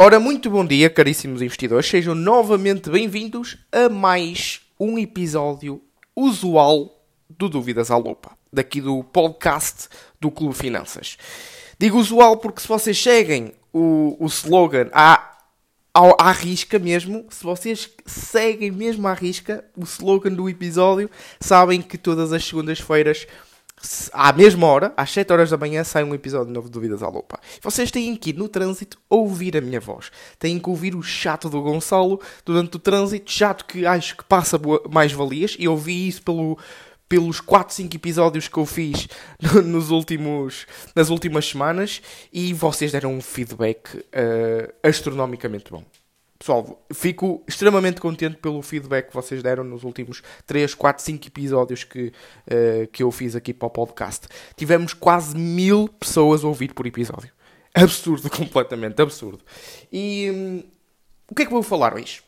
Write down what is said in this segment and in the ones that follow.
Ora, muito bom dia, caríssimos investidores. Sejam novamente bem-vindos a mais um episódio usual do Dúvidas à Lupa, daqui do podcast do Clube Finanças. Digo usual porque se vocês seguem o, o slogan à, à, à risca mesmo, se vocês seguem mesmo à risca o slogan do episódio, sabem que todas as segundas-feiras à mesma hora, às 7 horas da manhã, sai um episódio novo de Dúvidas à Lupa. Vocês têm que ir no trânsito ouvir a minha voz. Têm que ouvir o chato do Gonçalo durante o trânsito, chato que acho que passa mais valias, e ouvi isso pelo, pelos 4, 5 episódios que eu fiz nos últimos, nas últimas semanas, e vocês deram um feedback uh, astronomicamente bom. Pessoal, fico extremamente contente pelo feedback que vocês deram nos últimos 3, 4, 5 episódios que, uh, que eu fiz aqui para o podcast. Tivemos quase mil pessoas a ouvir por episódio. Absurdo, completamente absurdo. E hum, o que é que vou falar hoje?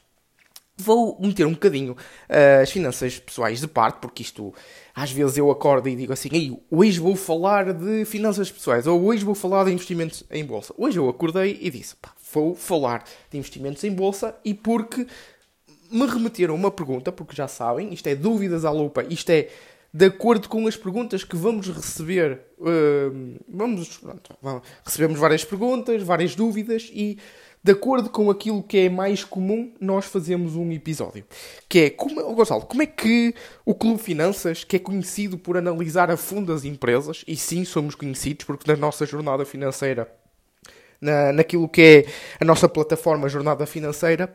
Vou meter um bocadinho uh, as finanças pessoais de parte, porque isto às vezes eu acordo e digo assim: Ei, hoje vou falar de finanças pessoais, ou hoje vou falar de investimentos em bolsa. Hoje eu acordei e disse: pá, vou falar de investimentos em bolsa e porque me remeteram uma pergunta, porque já sabem, isto é dúvidas à lupa, isto é de acordo com as perguntas que vamos receber. Uh, vamos, pronto, vamos, recebemos várias perguntas, várias dúvidas e de acordo com aquilo que é mais comum, nós fazemos um episódio. Que é, como, oh Gonçalo, como é que o Clube Finanças, que é conhecido por analisar a fundo as empresas, e sim somos conhecidos porque na nossa jornada financeira na, naquilo que é a nossa plataforma Jornada Financeira,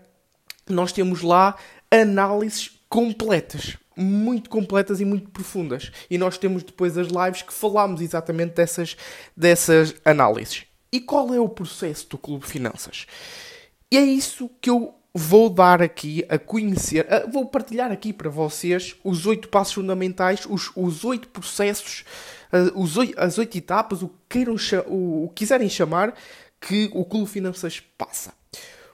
nós temos lá análises completas, muito completas e muito profundas. E nós temos depois as lives que falamos exatamente dessas, dessas análises. E qual é o processo do Clube Finanças? E é isso que eu vou dar aqui a conhecer, vou partilhar aqui para vocês os oito passos fundamentais, os, oito processos, os as oito etapas, o que, queiram, o, o quiserem chamar, que o Clube Finanças passa.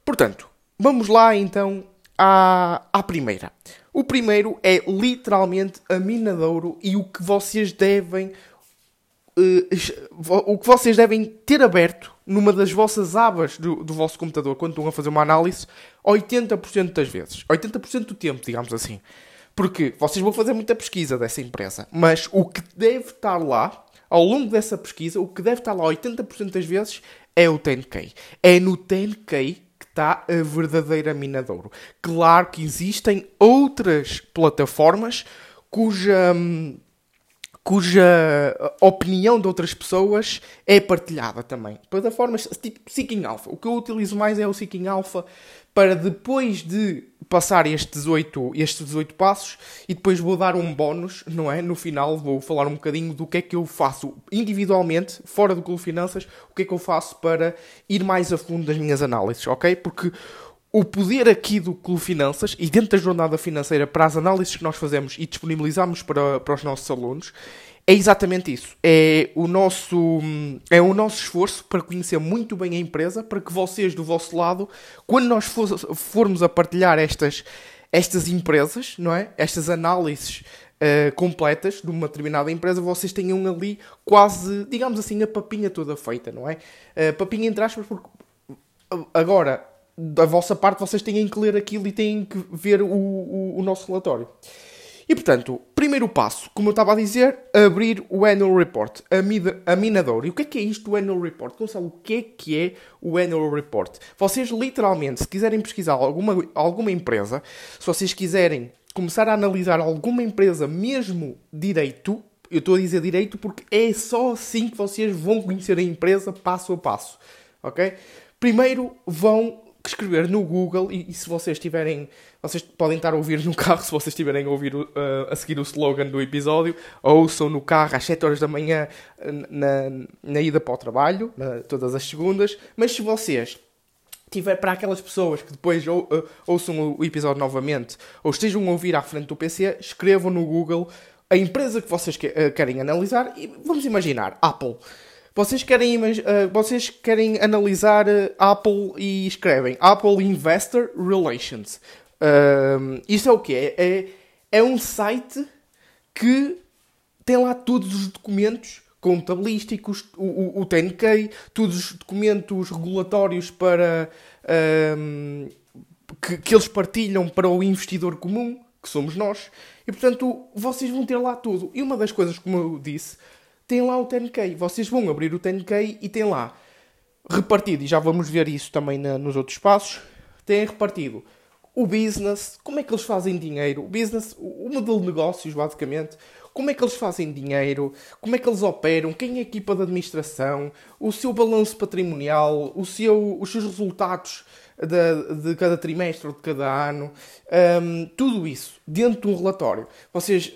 Portanto, vamos lá então à, à primeira. O primeiro é literalmente a mina de ouro e o que vocês devem uh, o que vocês devem ter aberto numa das vossas abas do, do vosso computador quando estão a fazer uma análise 80% das vezes. 80% do tempo, digamos assim. Porque vocês vão fazer muita pesquisa dessa empresa, mas o que deve estar lá, ao longo dessa pesquisa, o que deve estar lá 80% das vezes é o 10K. É no 10K que está a verdadeira mina de ouro. Claro que existem outras plataformas cuja, cuja opinião de outras pessoas é partilhada também. Plataformas tipo Seeking Alpha. O que eu utilizo mais é o Seeking Alpha para depois de passar estes 18, estes 18 passos e depois vou dar um bónus, não é? No final vou falar um bocadinho do que é que eu faço individualmente, fora do Clube Finanças, o que é que eu faço para ir mais a fundo das minhas análises, ok? Porque o poder aqui do Clube Finanças e dentro da jornada financeira para as análises que nós fazemos e disponibilizamos para, para os nossos alunos é exatamente isso. É o nosso é o nosso esforço para conhecer muito bem a empresa, para que vocês do vosso lado, quando nós for, formos a partilhar estas estas empresas, não é? Estas análises uh, completas de uma determinada empresa, vocês tenham ali quase, digamos assim, a papinha toda feita, não é? Uh, papinha entre aspas, porque agora da vossa parte vocês têm que ler aquilo e têm que ver o, o, o nosso relatório. E portanto, primeiro passo, como eu estava a dizer, abrir o Annual Report, a, mida, a minadora. E o que é que é isto do Annual Report? Gonçalo, o que é que é o Annual Report? Vocês literalmente, se quiserem pesquisar alguma, alguma empresa, se vocês quiserem começar a analisar alguma empresa mesmo direito, eu estou a dizer direito porque é só assim que vocês vão conhecer a empresa passo a passo, ok? Primeiro vão escrever no Google e, e, se vocês tiverem, vocês podem estar a ouvir no carro se vocês estiverem a ouvir uh, a seguir o slogan do episódio, ouçam no carro às 7 horas da manhã na, na ida para o trabalho, na, todas as segundas, mas se vocês tiver para aquelas pessoas que depois ou, uh, ouçam o episódio novamente ou estejam a ouvir à frente do PC, escrevam no Google a empresa que vocês que, uh, querem analisar e vamos imaginar, Apple. Vocês querem, uh, vocês querem analisar uh, Apple e escrevem Apple Investor Relations. Uh, isto é o que é? é? É um site que tem lá todos os documentos contabilísticos, o, o, o TNK, todos os documentos regulatórios para que, que eles partilham para o investidor comum, que somos nós, e portanto vocês vão ter lá tudo. E uma das coisas, como eu disse, tem lá o TNK. Vocês vão abrir o TNK e tem lá repartido, e já vamos ver isso também na, nos outros passos, tem repartido o business, como é que eles fazem dinheiro, o business, o modelo de negócios, basicamente, como é que eles fazem dinheiro, como é que eles operam, quem é a equipa de administração, o seu balanço patrimonial, o seu, os seus resultados de, de cada trimestre ou de cada ano, um, tudo isso dentro de um relatório. Vocês,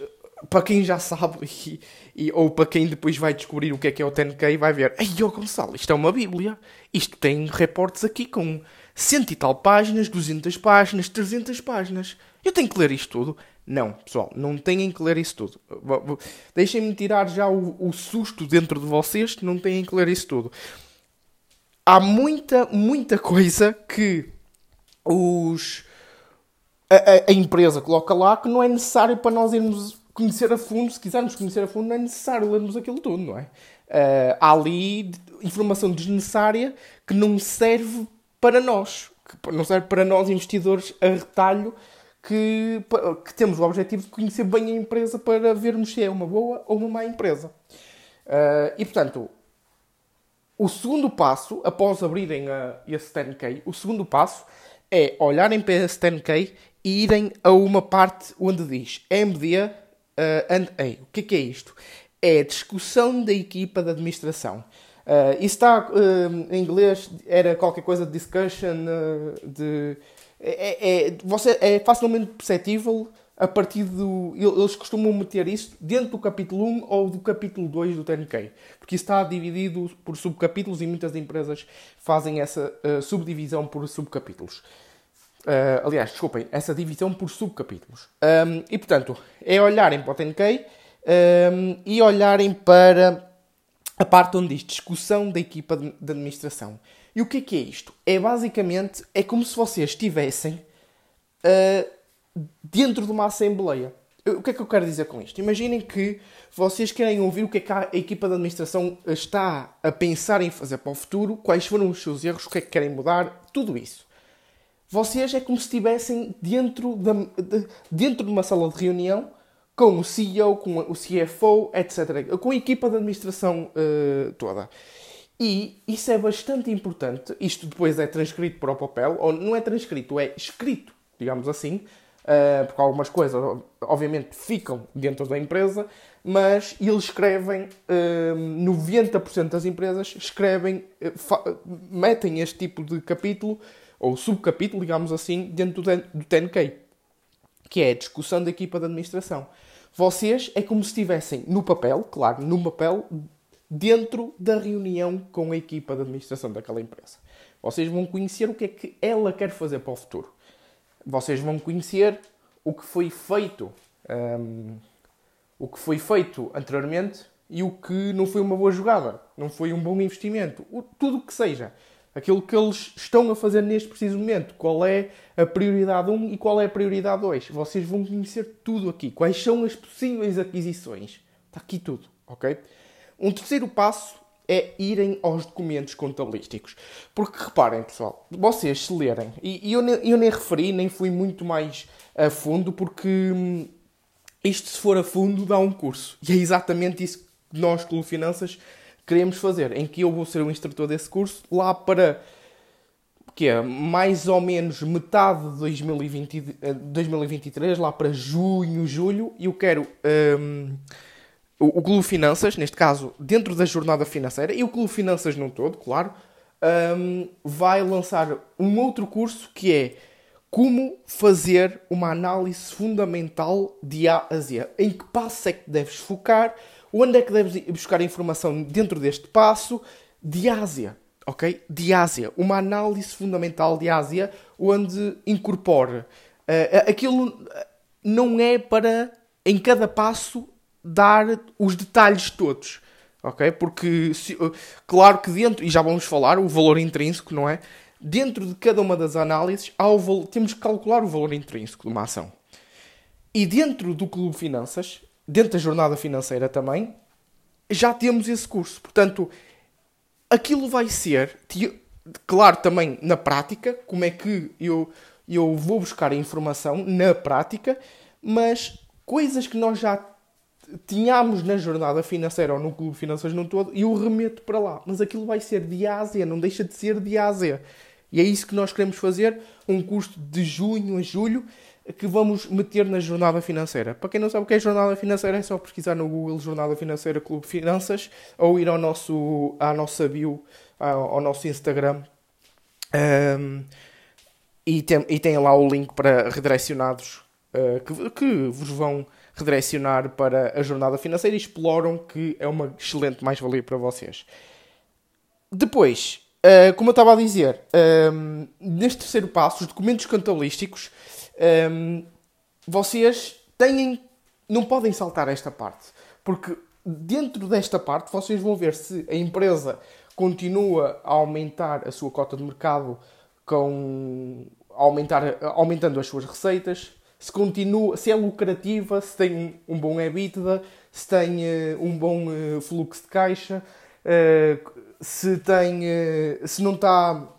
para quem já sabe, e, e, ou para quem depois vai descobrir o que é que é o TNK, vai ver, ei, oh Gonçalo, isto é uma bíblia, isto tem reportes aqui com cento e tal páginas, 200 páginas, 300 páginas. Eu tenho que ler isto tudo? Não, pessoal, não têm que ler isso tudo. Deixem-me tirar já o, o, susto dentro de vocês, não têm que ler isso tudo. Há muita, muita coisa que os, a, a, empresa coloca lá que não é necessário para nós irmos conhecer a fundo. Se quisermos conhecer a fundo, não é necessário lermos aquilo tudo, não é? Uh, há ali informação desnecessária que não serve para nós, que não serve para nós investidores a retalho que, que, temos o objetivo de conhecer bem a empresa para vermos se é uma boa ou uma má empresa. Uh, e portanto, o segundo passo, após abrirem a, esse 10K, o segundo passo é olharem para esse 10K e irem a uma parte onde diz MD uh. O que é, que é isto? É discussão da equipa de administração. Uh, isso está uh, em inglês, era qualquer coisa de discussion, uh, de, é, é, você, é facilmente perceptível a partir do. Eles costumam meter isso dentro do capítulo 1 ou do capítulo 2 do TNK, porque isso está dividido por subcapítulos e muitas empresas fazem essa subdivisão por subcapítulos. Aliás, desculpem, essa divisão por subcapítulos. Um, e portanto, é olharem para o TNK um, e olharem para a parte onde diz discussão da equipa de, administração. E o que é que é isto? É basicamente, é como se vocês estivessem uh, dentro de uma assembleia. O que é que eu quero dizer com isto? Imaginem que vocês querem ouvir o que é que a equipa de administração está a pensar em fazer para o futuro, quais foram os seus erros, o que é que querem mudar, tudo isso. Vocês é como se estivessem dentro, de, dentro de uma sala de reunião com o CEO, com o CFO, etc. Com a equipa de administração uh, toda. E isso é bastante importante. Isto depois é transcrito para o papel, ou não é transcrito, é escrito, digamos assim, uh, porque algumas coisas, obviamente, ficam dentro da empresa, mas eles escrevem, uh, eh, 90% das empresas escrevem, metem este tipo de capítulo, ou subcapítulo, digamos assim, dentro do, do TNK, que é a discussão da equipa de administração. Vocês é como se estivessem no papel, claro, no papel, dentro da reunião com a equipa de administração daquela empresa. Vocês vão conhecer o que é que ela quer fazer para o futuro. Vocês vão conhecer o que foi feito, um, o que foi feito anteriormente e o que não foi uma boa jogada, não foi um bom investimento, tudo o que seja aquilo que eles estão a fazer neste preciso momento, qual é a prioridade 1 e qual é a prioridade 2. Vocês vão conhecer tudo aqui, quais são as possíveis aquisições. Está aqui tudo, ok? Um terceiro passo é irem aos documentos contabilísticos. Porque reparem, pessoal, vocês se lerem, e, eu, nem, eu nem referi, nem fui muito mais a fundo, porque hum, isto, se for a fundo, dá um curso. E é exatamente isso que nós, Clube Finanças, queremos fazer, em que eu vou ser o instrutor desse curso, lá para que é mais ou menos metade de 2020, 2023, lá para junho, julho, e eu quero um, o, o Clube Finanças, neste caso, dentro da jornada financeira, e o Clube Finanças não todo, claro, um, vai lançar um outro curso que é como fazer uma análise fundamental de A a Z. Em que passo é que deves focar, Onde é que deves buscar informação dentro deste passo? De Ásia, ok? De Ásia. Uma análise fundamental de Ásia onde incorpora. Uh, aquilo não é para, em cada passo, dar os detalhes todos. Ok? Porque, se, claro que dentro, e já vamos falar, o valor intrínseco, não é? Dentro de cada uma das análises, o, temos que calcular o valor intrínseco de uma ação. E dentro do Clube Finanças, dentro da jornada financeira também, já temos esse curso. Portanto, aquilo vai ser, claro, também na prática, como é que eu, eu vou buscar a informação na prática, mas coisas que nós já tínhamos na jornada financeira ou no clube financeiro no todo, eu remeto para lá. Mas aquilo vai ser de A a Z, não deixa de ser de A a Z. E é isso que nós queremos fazer, um curso de junho a julho, que vamos meter na jornada financeira. Para quem não sabe o que é jornada financeira, é só pesquisar no Google Jornada Financeira Clube Finanças ou ir ao nosso, à nossa bio, ao nosso Instagram. Um, e, tem, e tem lá o link para redirecionados uh, que, que vos vão redirecionar para a jornada financeira e exploram que é uma excelente mais-valia para vocês. Depois, uh, como eu estava a dizer, um, neste terceiro passo, os documentos contabilísticos um, vocês têm, não podem saltar esta parte, porque dentro desta parte vocês vão ver se a empresa continua a aumentar a sua cota de mercado com aumentar, aumentando as suas receitas, se continua, se é lucrativa, se tem um bom EBITDA, se tem uh, um bom uh, fluxo de caixa, uh, se tem, se não está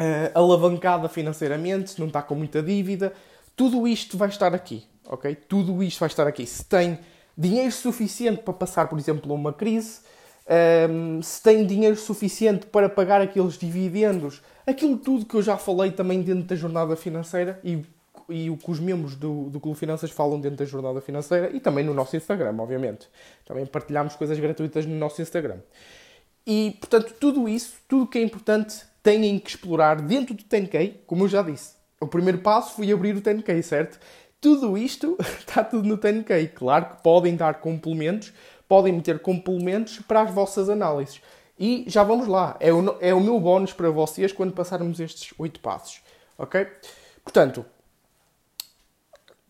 uh, alavancada financeiramente, não está com muita dívida. Tudo isto vai estar aqui, ok? Tudo isto vai estar aqui. Se tem dinheiro suficiente para passar, por exemplo, uma crise, um, ehm, se tem dinheiro suficiente para pagar aqueles dividendos, aquilo tudo que eu já falei também dentro da jornada financeira e, e o que os membros do, do Clube Finanças falam dentro da jornada financeira e também no nosso Instagram, obviamente. Também partilhamos coisas gratuitas no nosso Instagram. E, portanto, tudo isso, tudo que é importante, têm que explorar dentro do 10K, como eu já disse. O primeiro passo foi abrir o 10K, certo? Tudo isto está tudo no 10K. Claro que podem dar complementos, podem meter complementos para as vossas análises. E já vamos lá. É o, é o meu bónus para vocês quando passarmos estes 8 passos. Ok? Portanto,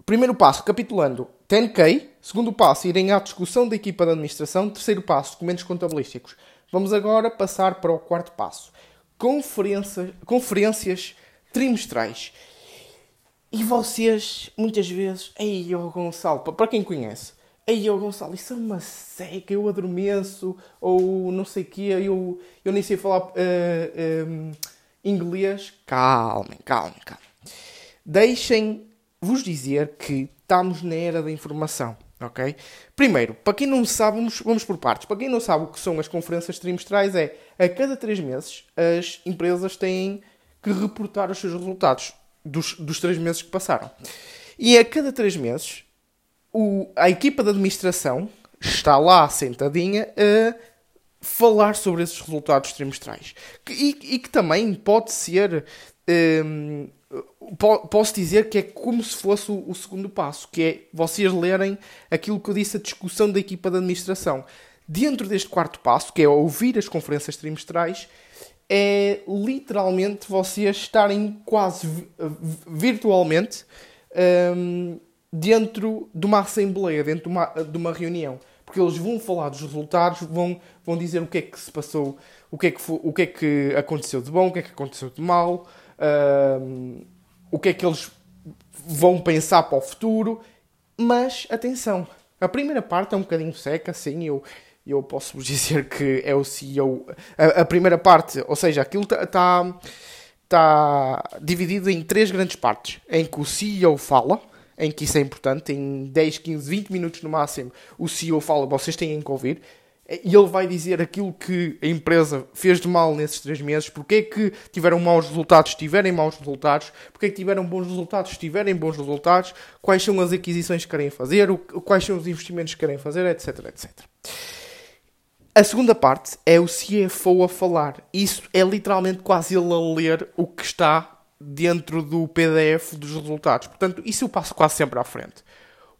primeiro passo, capitulando, 10K. Segundo passo, irem à discussão da equipa de administração. Terceiro passo, documentos contabilísticos. Vamos agora passar para o quarto passo conferência, conferências trimestrais. E vocês, muitas vezes, ei, oh Gonçalo, para quem conhece, ei, oh Gonçalo, isso é uma seca, eu adormeço, ou não sei o quê, eu, eu nem sei falar uh, um, inglês. Calmem, calmem, calmem. Deixem-vos dizer que estamos na era da informação ok? Primeiro, para quem não sabe, vamos, vamos por partes. Para quem não sabe o que são as conferências trimestrais, é a cada três meses as empresas têm que reportar os seus resultados dos, dos três meses que passaram. E a cada três meses, o, a equipa de administração está lá sentadinha a falar sobre esses resultados trimestrais. E, e que também pode ser um, posso dizer que é como se fosse o, segundo passo, que é vocês lerem aquilo que eu disse, a discussão da equipa de administração. Dentro deste quarto passo, que é ouvir as conferências trimestrais, é literalmente vocês estarem quase virtualmente um, dentro de uma assembleia, dentro de uma, de uma reunião. Porque eles vão falar dos resultados, vão, vão dizer o que é que se passou, o que é que, foi, o que, é que aconteceu de bom, o que é que aconteceu de mal, uh, o que é que eles vão pensar para o futuro. Mas atenção, a primeira parte é um bocadinho seca, sim, eu, eu posso vos dizer que é o CEO. A, a primeira parte, ou seja, aquilo está tá, tá dividido em três grandes partes: em que o CEO fala, em que isso é importante, em 10, 15, 20 minutos no máximo, o CEO fala, vocês têm que ouvir e ele vai dizer aquilo que a empresa fez de mal nesses três meses, porque é que tiveram maus resultados, tiverem maus resultados, porque é que tiveram bons resultados, tiverem bons resultados, quais são as aquisições que querem fazer, quais são os investimentos que querem fazer, etc, etc. A segunda parte é o CFO a falar. Isso é literalmente quase ele a ler o que está dentro do PDF dos resultados. Portanto, isso eu passo quase sempre à frente.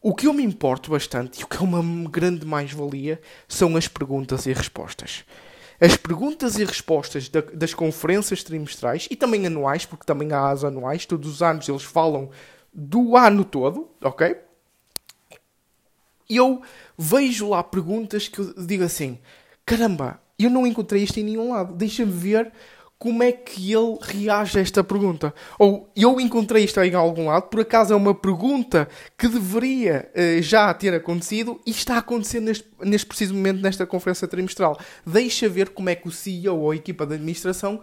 O que eu me importo bastante e o que é uma grande mais-valia são as perguntas e respostas. As perguntas e respostas da, das conferências trimestrais e também anuais, porque também há as anuais, todos os anos eles falam do ano todo, ok? E eu vejo lá perguntas que eu digo assim: caramba, eu não encontrei isto em nenhum lado. Deixa-me ver como é que ele reage a esta pergunta. Ou eu encontrei isto em algum lado, por acaso é uma pergunta que deveria uh, já ter acontecido e está a acontecer neste, neste preciso momento nesta conferência trimestral. Deixa ver como é que o CEO ou a equipa de administração,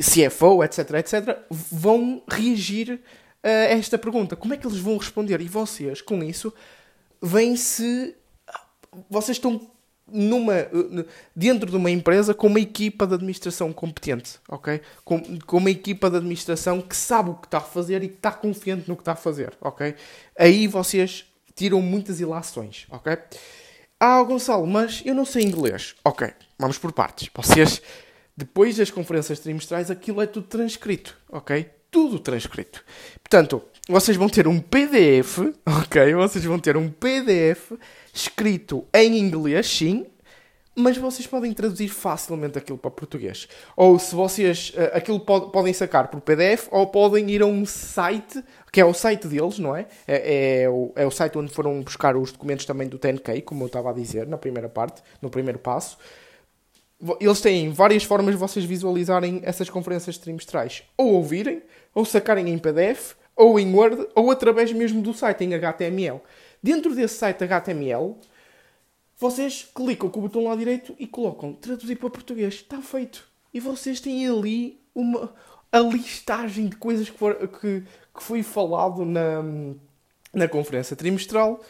CFO, etc, etc, vão reagir a esta pergunta. Como é que eles vão responder? E vocês, com isso, vêm-se. Vocês estão numa, dentro de uma empresa com uma equipa de administração competente, ok? Com, com uma equipa de administração que sabe o que está a fazer e que está confiante no que está a fazer, ok? Aí vocês tiram muitas ilações, ok? Ah, Gonçalo, mas eu não sei inglês. Ok, vamos por partes. Vocês, depois das conferências trimestrais, aquilo é tudo transcrito, ok? Tudo transcrito. Portanto, vocês vão ter um PDF, ok? Vocês vão ter um PDF escrito em inglês, sim, mas vocês podem traduzir facilmente aquilo para português. Ou se vocês uh, aquilo pod podem sacar por PDF ou podem ir a um site, que é o site deles, não é? É, é, o, é o site onde foram buscar os documentos também do 10K, como eu estava a dizer na primeira parte, no primeiro passo. Eles têm várias formas de vocês visualizarem essas conferências trimestrais. Ou ouvirem, ou sacarem em PDF, ou em Word, ou através mesmo do site em HTML. Dentro desse site HTML, vocês clicam com o botão lá direito e colocam traduzir para português. Está feito. E vocês têm ali uma, a listagem de coisas que, for, que, que foi falado na, na conferência trimestral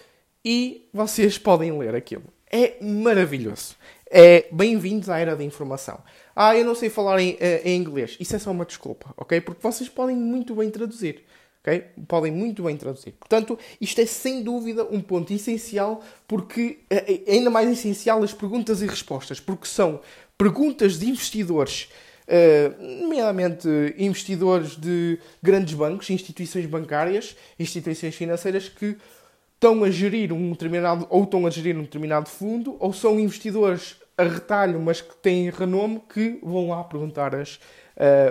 e vocês podem ler aquilo. É maravilhoso. É bem-vindos à era da informação. Ah, eu não sei falar em, eh, em inglês. Isso é só uma desculpa, ok? Porque vocês podem muito bem traduzir. Okay? Podem muito bem traduzir. Portanto, isto é sem dúvida um ponto essencial, porque é, ainda mais essencial as perguntas e respostas, porque são perguntas de investidores, uh, nomeadamente investidores de grandes bancos, instituições bancárias, instituições financeiras que estão a gerir um determinado, ou estão a gerir um determinado fundo, ou são investidores a retalho, mas que têm renome, que vão lá perguntar as.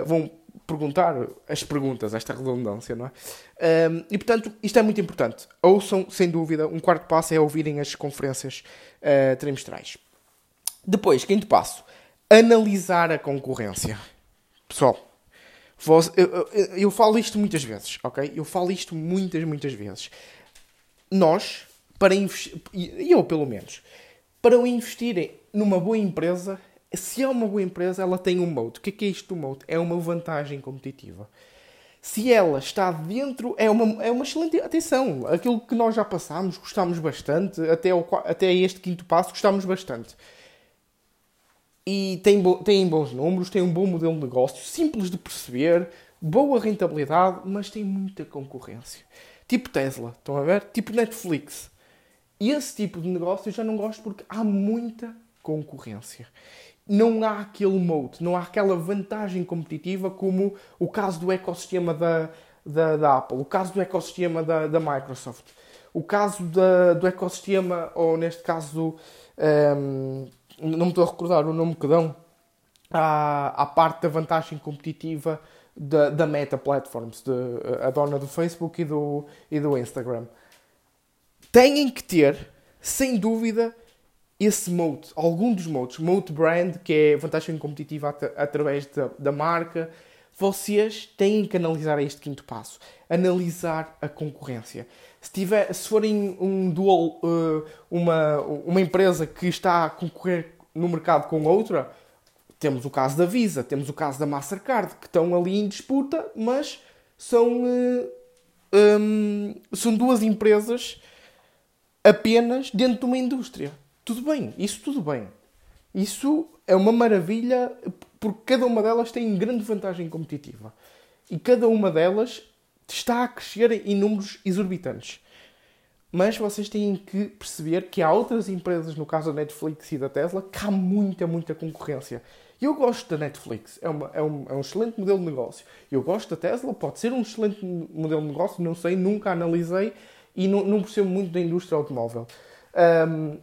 Vão perguntar as perguntas, esta redundância, não é? Um, e portanto, isto é muito importante. Ouçam, sem dúvida, um quarto passo é ouvirem as conferências uh, trimestrais. Depois, quinto passo, analisar a concorrência. Pessoal, vos, eu, eu, eu, falo isto muitas vezes, ok? Eu falo isto muitas, muitas vezes. Nós, para investir, eu pelo menos, para investirem numa boa empresa, se é uma boa empresa, ela tem um moat. O que é, que é isto do moat? É uma vantagem competitiva. Se ela está dentro, é uma, é uma excelente. Atenção, aquilo que nós já passámos, gostámos bastante, até, até este quinto passo, gostámos bastante. E tem, tem bons números, tem um bom modelo de negócio, simples de perceber, boa rentabilidade, mas tem muita concorrência. Tipo Tesla, estão a ver? Tipo Netflix. E esse tipo de negócio eu já não gosto porque há muita concorrência não há aquele moat, não há aquela vantagem competitiva como o caso do ecossistema da, da, da Apple, o caso do ecossistema da, da Microsoft, o caso da, do ecossistema, ou neste caso, um, não me estou a recordar o nome que dão, à parte da vantagem competitiva da, da Meta Platforms, de, a dona do Facebook e do, e do Instagram. Têm que ter, sem dúvida, esse moat, algum dos moats, moat brand, que é vantagem competitiva at através da, da marca, vocês têm que analisar este quinto passo. Analisar a concorrência. Se, tiver, se forem um dual, uh, uma, uma empresa que está a concorrer no mercado com outra, temos o caso da Visa, temos o caso da Mastercard, que estão ali em disputa, mas são, uh, um, são duas empresas apenas dentro de uma indústria. Tudo bem, isso tudo bem. Isso é uma maravilha porque cada uma delas tem grande vantagem competitiva. E cada uma delas está a crescer em números exorbitantes. Mas vocês têm que perceber que há outras empresas, no caso da Netflix e da Tesla, que há muita, muita concorrência. Eu gosto da Netflix, é, uma, é, um, é um excelente modelo de negócio. Eu gosto da Tesla, pode ser um excelente modelo de negócio, não sei, nunca analisei e não, não percebo muito da indústria automóvel. Um,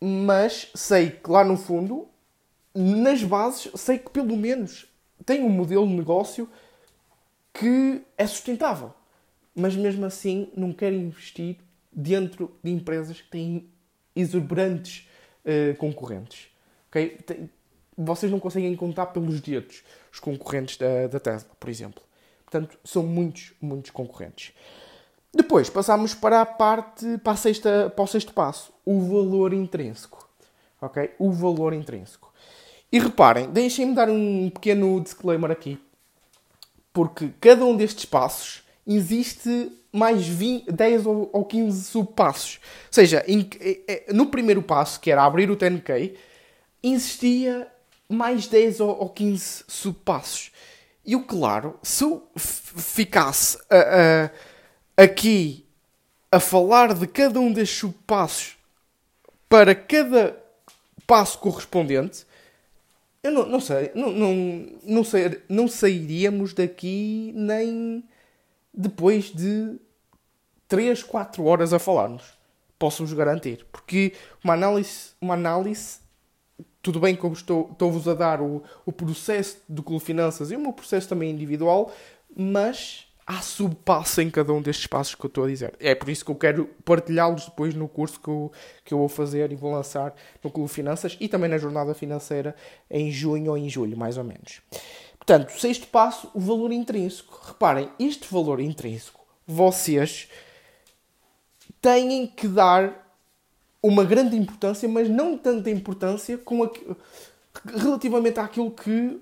mas sei que lá no fundo, nas bases, sei que pelo menos tem um modelo de negócio que é sustentável. Mas mesmo assim não quero investir dentro de empresas que têm exuberantes uh, concorrentes. Okay? vocês não conseguem contar pelos dedos os concorrentes da, da Tesla, por exemplo. Portanto, são muitos, muitos concorrentes. Depois passamos para a parte, para, a sexta, para o sexto passo, o valor intrínseco. Ok? O valor intrínseco. E reparem, deixem-me dar um pequeno disclaimer aqui. Porque cada um destes passos existe mais 20, 10 ou 15 subpassos. Ou seja, no primeiro passo, que era abrir o 10K, existia mais 10 ou 15 subpassos. E eu, claro, se eu ficasse uh, aqui a falar de cada um destes subpassos para cada passo correspondente, eu não, não sei, não, não, não, sei, não sairíamos daqui nem depois de 3, 4 horas a falarmos. Posso-vos garantir. Porque uma análise, uma análise tudo bem eu estou, estou-vos a dar o, o processo do Clube Finanças e o meu processo também individual, mas há subpasso em cada um destes passos que eu estou a dizer. É por isso que eu quero partilhá-los depois no curso que eu, que eu vou fazer e vou lançar no Clube Finanças e também na jornada financeira em junho ou em julho, mais ou menos. Portanto, sexto passo, o valor intrínseco. Reparem, este valor intrínseco, vocês têm que dar uma grande importância, mas não tanta importância com a, relativamente àquilo que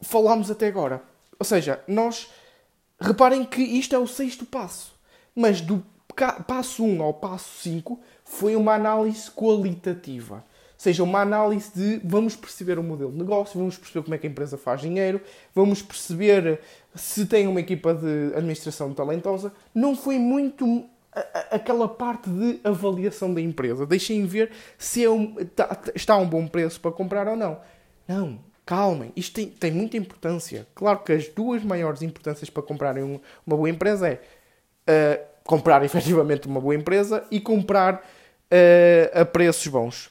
falámos até agora. Ou seja, nós reparem que isto é o sexto passo, mas do passo 1 ao passo 5 foi uma análise qualitativa. Ou seja, uma análise de vamos perceber o modelo de negócio, vamos perceber como é que a empresa faz dinheiro, vamos perceber se tem uma equipa de administração talentosa. Não foi muito aquela parte de avaliação da empresa. Deixem ver se é um, tá, está a um bom preço para comprar ou não. Não, calmem. Isto tem, tem muita importância. Claro que as duas maiores importâncias para comprarem um, uma boa empresa é uh, comprar efetivamente uma boa empresa e comprar uh, a preços bons.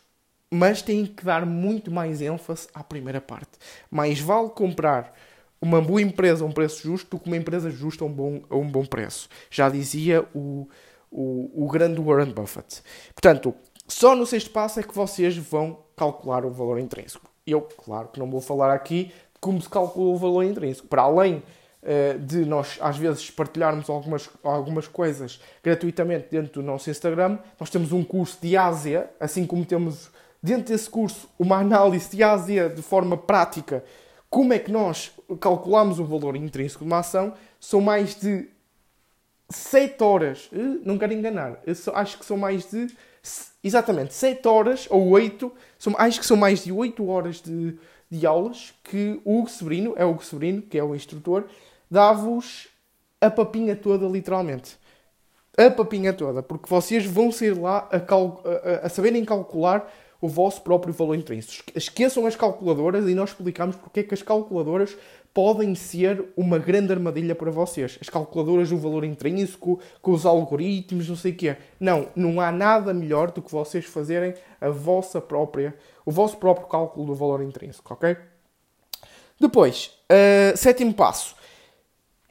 Mas têm que dar muito mais ênfase à primeira parte. Mais vale comprar uma boa empresa a um preço justo do que uma empresa justa a um bom, a um bom preço. Já dizia o, o, o grande Warren Buffett. Portanto, só no sexto passo é que vocês vão calcular o valor intrínseco. Eu, claro que não vou falar aqui de como se calcula o valor intrínseco. Para além uh, de nós, às vezes, partilharmos algumas, algumas coisas gratuitamente dentro do nosso Instagram, nós temos um curso de Ásia, assim como temos dentro desse curso uma análise de Ásia de forma prática. Como é que nós calculamos o valor intrínseco de uma ação? São mais de 7 horas, eh, não quero enganar, acho que são mais de exatamente 7 horas ou 8, são, acho que são mais de 8 horas de, de aulas que o Hugo é o Hugo que é o instrutor, dá-vos a papinha toda, literalmente. A papinha toda, porque vocês vão ser lá a, cal, a, a saberem calcular o vosso próprio valor intrínseco. Esqueçam as calculadoras e nós explicamos porque é que as calculadoras podem ser uma grande armadilha para vocês. As calculadoras do valor intrínseco, com os algoritmos, não sei o quê. Não, não há nada melhor do que vocês fazerem a vossa própria, o vosso próprio cálculo do valor intrínseco, ok? Depois, uh, sétimo passo.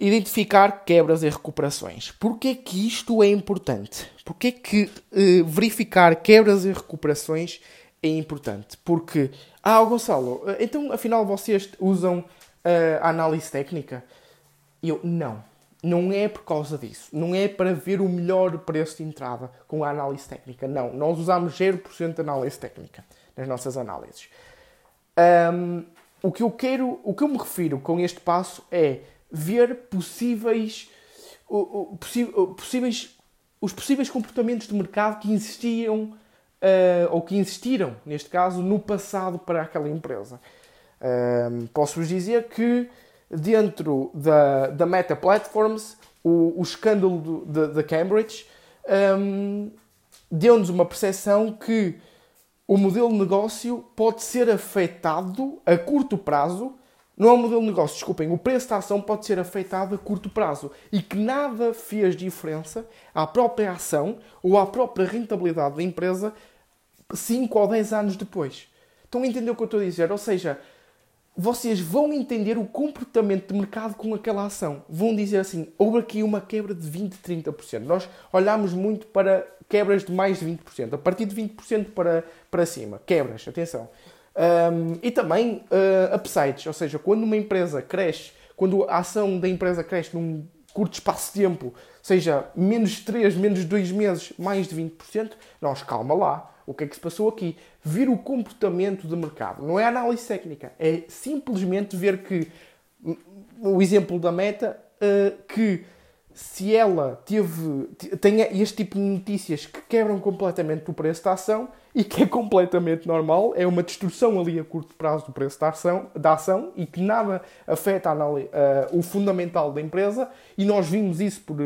Identificar quebras e recuperações. Porquê que isto é importante? Porquê que uh, verificar quebras e recuperações é importante? Porque, ah, Gonçalo, eh, então afinal vocês usam a análise técnica? Eu, não. Não é por causa disso. Não é para ver o melhor preço de entrada com a análise técnica. Não. Nós usamos 0% de análise técnica nas nossas análises. Um, o que eu quero, o que eu me refiro com este passo é ver possíveis, possíveis os possíveis comportamentos de mercado que existiam uh, ou que existiram, neste caso, no passado para aquela empresa. Um, Posso-vos dizer que dentro da, da Meta Platforms, o, o escândalo da Cambridge um, deu-nos uma percepção que o modelo de negócio pode ser afetado a curto prazo. Não é um modelo de negócio, desculpem, o preço da ação pode ser afetado a curto prazo e que nada fez diferença à própria ação ou à própria rentabilidade da empresa 5 ou 10 anos depois. Estão a entender o que eu estou a dizer? Ou seja, vocês vão entender o comportamento de mercado com aquela ação. Vão dizer assim: houve aqui uma quebra de 20, 30%. Nós olhamos muito para quebras de mais de 20%, a partir de 20% para, para cima. Quebras, atenção. Um, e também uh, upsides, ou seja, quando uma empresa cresce, quando a ação da empresa cresce num curto espaço de tempo, seja menos 3, menos 2 meses, mais de 20%, nós calma lá. O que é que se passou aqui? Ver o comportamento de mercado. Não é análise técnica, é simplesmente ver que o exemplo da meta, uh, que se ela teve, tem este tipo de notícias que quebram completamente o preço da ação e que é completamente normal, é uma destruição ali a curto prazo do preço da ação, da ação e que nada afeta a, uh, o fundamental da empresa, e nós vimos isso por,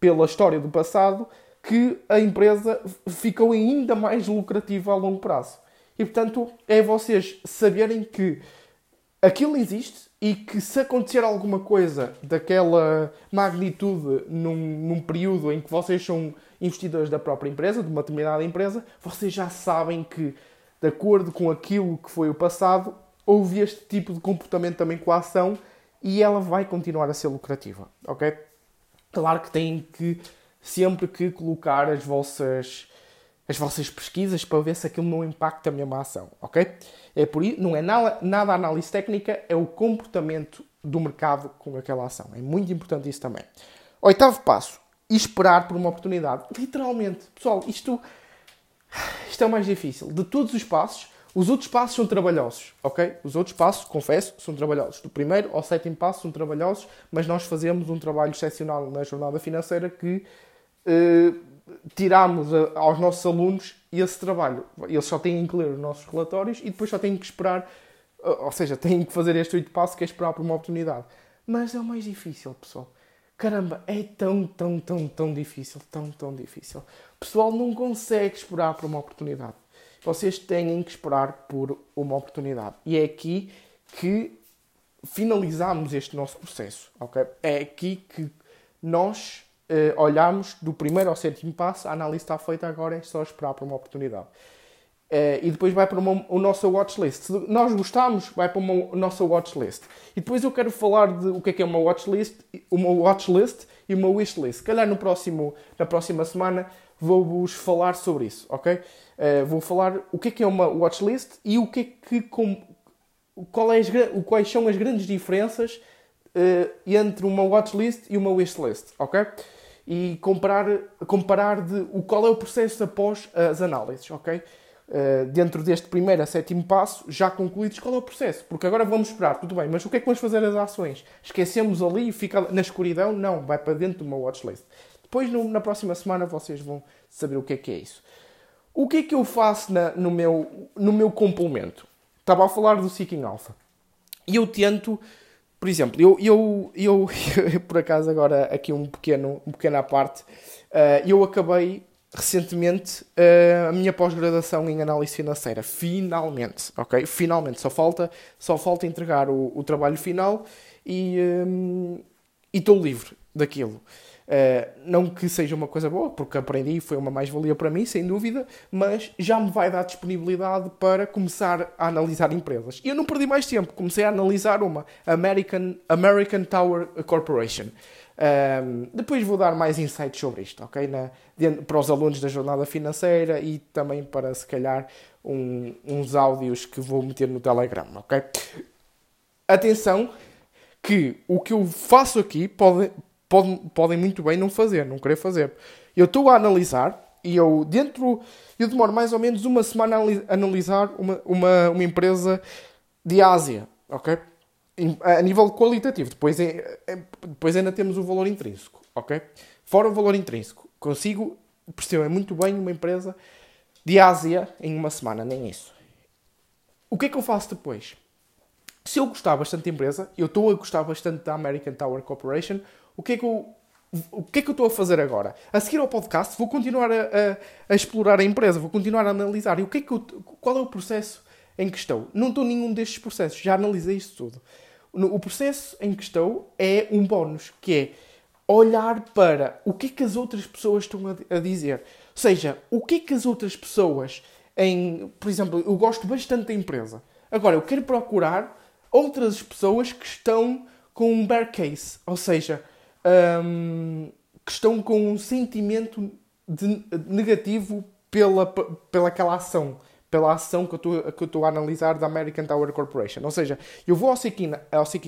pela história do passado, que a empresa ficou ainda mais lucrativa a longo prazo. E portanto, é vocês saberem que aquilo existe e que se acontecer alguma coisa daquela magnitude num, num, período em que vocês são investidores da própria empresa, de uma determinada empresa, vocês já sabem que, de acordo com aquilo que foi o passado, houve este tipo de comportamento também com a ação e ela vai continuar a ser lucrativa, ok? Claro que têm que sempre que colocar as vossas as vossas pesquisas para ver se aquilo não impacta a mesma ação, ok? É por isso, não é nada, análise técnica, é o comportamento do mercado com aquela ação. É muito importante isso também. Oitavo passo, esperar por uma oportunidade. Literalmente, pessoal, isto, isto é o mais difícil. De todos os passos, os outros passos são trabalhosos, ok? Os outros passos, confesso, são trabalhosos. Do primeiro ao sétimo passo são trabalhosos, mas nós fazemos um trabalho excepcional na jornada financeira que tiramos a, aos nossos alunos esse trabalho. Eles só têm que ler os nossos relatórios e depois só têm que esperar, ou seja, têm que fazer este oito passo que é esperar por uma oportunidade. Mas é o mais difícil, pessoal. Caramba, é tão, tão, tão, tão difícil, tão, tão difícil. O pessoal não consegue esperar por uma oportunidade. Vocês têm que esperar por uma oportunidade. E é aqui que finalizamos este nosso processo, ok? É aqui que nós uh, do primeiro ao sétimo passo, a análise está feita, agora é só esperar por uma oportunidade. Uh, e depois vai para uma, o nosso watchlist. Se nós gostamos, vai para o nosso watchlist. E depois eu quero falar de o que é que é uma watchlist, uma watchlist e uma wishlist. Se calhar no próximo, na próxima semana vou-vos falar sobre isso, ok? Uh, vou falar o que é que é uma watchlist e o que é que com, qual é as, quais são as grandes diferenças uh, entre uma watchlist e uma wishlist, ok? E comparar, comparar de o, qual é o processo após as análises, ok? Uh, dentro deste primeiro a sétimo passo, já concluídos, qual é o processo? Porque agora vamos esperar, tudo bem, mas o que é que vamos fazer as ações? Esquecemos ali e fica na escuridão? Não, vai para dentro de uma watchlist. Depois, no, na próxima semana, vocês vão saber o que é que é isso. O que é que eu faço na, no, meu, no meu complemento? Estava a falar do Seeking Alpha. E eu tento por exemplo, eu, eu, eu, eu, por acaso agora aqui um pequeno, um pequena parte, uh, eu acabei recentemente uh, a minha pós-graduação em análise financeira, finalmente, ok? Finalmente, só falta, só falta entregar o, o trabalho final e um, estou livre daquilo. Uh, não que seja uma coisa boa, porque aprendi e foi uma mais-valia para mim, sem dúvida, mas já me vai dar disponibilidade para começar a analisar empresas. E eu não perdi mais tempo, comecei a analisar uma American, American Tower Corporation. Um, ehm, depois vou dar mais insights sobre isto, ok? Na, para os alunos da jornada financeira e também para, se calhar, um, uns áudios que vou meter no Telegram, ok? Atenção, que o que eu faço aqui pode, podem, podem muito bem não fazer, não querer fazer. Eu estou a analisar e eu dentro eu demoro mais ou menos uma semana a analisar uma, uma, uma empresa de Ásia, ok? A nível qualitativo, depois, depois ainda temos o valor intrínseco, ok? Fora o valor intrínseco, consigo perceber muito bem uma empresa de Ásia em uma semana, nem isso. O que é que eu faço depois? Se eu gostar bastante da empresa, eu estou a gostar bastante da American Tower Corporation, o que é que eu o que é que eu estou a fazer agora? A seguir ao podcast, vou continuar a, a, a, explorar a empresa, vou continuar a analisar. E o que é que eu, qual é o processo em que estou? Não estou nenhum destes processos, já analisei isso tudo. O processo em que estou é um bónus, que é olhar para o que é que as outras pessoas estão a, a dizer. Ou seja, o que é que as outras pessoas em. Por exemplo, eu gosto bastante da empresa. Agora, eu quero procurar outras pessoas que estão com um bear case. Ou seja, um, que estão com um sentimento de, negativo pela, pela aquela ação, pela ação que eu estou a analisar da American Tower Corporation. Ou seja, eu vou ao Seeking,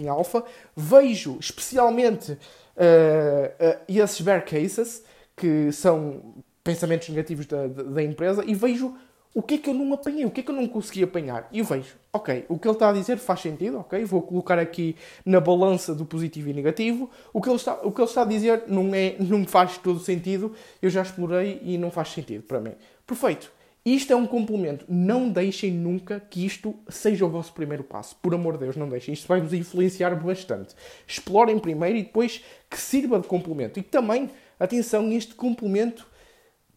ao Alpha, vejo especialmente uh, uh, esses bear cases, que são pensamentos negativos da, da, da, empresa, e vejo o que é que eu não apanhei, o que é que eu não consegui apanhar. E eu vejo, ok, o que ele está a dizer faz sentido, ok, vou colocar aqui na balança do positivo e negativo. O que ele está, o que ele está a dizer não, é, não faz todo sentido, eu já explorei e não faz sentido para mim. Perfeito. Isto é um complemento. Não deixem nunca que isto seja o vosso primeiro passo. Por amor de Deus, não deixem. Isto vai-vos influenciar bastante. Explorem primeiro e depois que sirva de complemento. E também, atenção, este complemento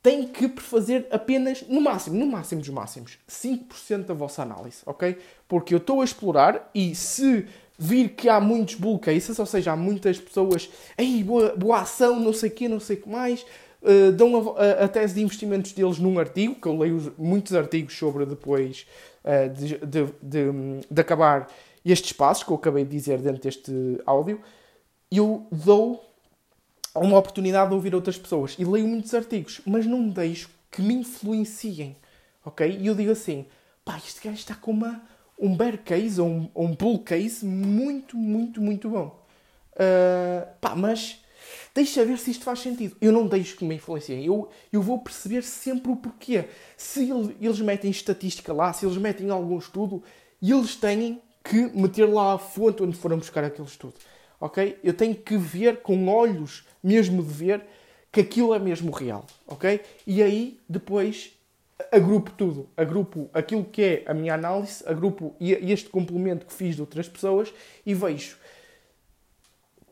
tem que prefazer apenas, no máximo, no máximo dos máximos, 5% da vossa análise, ok? Porque eu estou a explorar e se vir que há muitos bull cases, ou seja, há muitas pessoas, ei, boa, boa ação, não sei o quê, não sei o que mais, uh, dão a, a, tese de investimentos deles num artigo, que eu leio muitos artigos sobre depois uh, de, de, de, de, acabar estes passos que eu acabei de dizer dentro deste áudio, eu dou uma oportunidade de ouvir outras pessoas e leio muitos artigos, mas não deixo que me influenciem, ok? E eu digo assim, pá, este gajo está com uma, um bear case ou um, um bull case muito, muito, muito bom. Uh, pá, mas deixa ver se isto faz sentido. Eu não deixo que me influenciem. Eu, eu vou perceber sempre o porquê. Se ele, eles metem estatística lá, se eles metem algum estudo, eles têm que meter lá a fonte onde foram buscar aquele estudo. Ok? Eu tenho que ver com olhos mesmo de ver que aquilo é mesmo real. Ok? E aí, depois, agrupo tudo. Agrupo aquilo que é a minha análise, agrupo este complemento que fiz de outras pessoas e vejo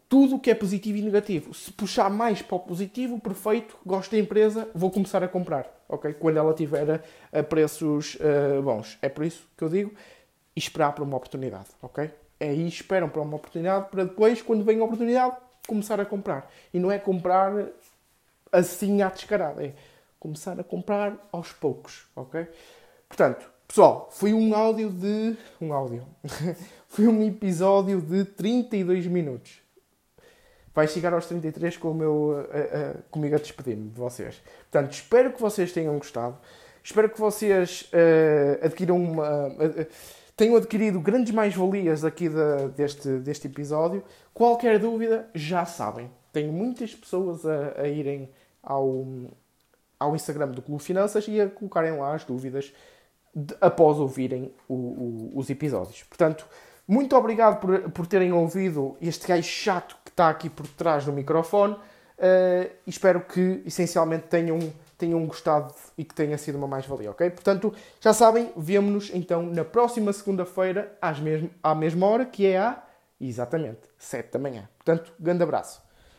tudo o que é positivo e negativo. Se puxar mais para o positivo, perfeito, gosto da empresa, vou começar a comprar, ok? Quando ela tiver a, preços uh, bons. É por isso que eu digo, esperar para uma oportunidade, ok? É aí esperam para uma oportunidade para depois, quando vem a oportunidade, começar a comprar. E não é comprar assim à descarada, é começar a comprar aos poucos, ok? Portanto, pessoal, foi um áudio de... um áudio. foi um episódio de 32 minutos vai chegar aos 33 com o meu, uh, uh, comigo a despedir-me de vocês. Portanto, espero que vocês tenham gostado. Espero que vocês uh, adquiram uma, tenham adquirido grandes mais-valias aqui de, deste, deste episódio. Qualquer dúvida, já sabem. Tenho muitas pessoas a, a irem ao, ao Instagram do Clube Finanças e a colocarem lá as dúvidas de, após ouvirem o, o, os episódios. Portanto, muito obrigado por, por terem ouvido este gajo chato que está aqui por trás do microfone. Uh, espero que essencialmente tenham, tenham gostado e que tenha sido uma mais-valia, ok? Portanto, já sabem, vemo-nos então na próxima segunda-feira, à mesma hora, que é a exatamente 7 da manhã. Portanto, grande abraço.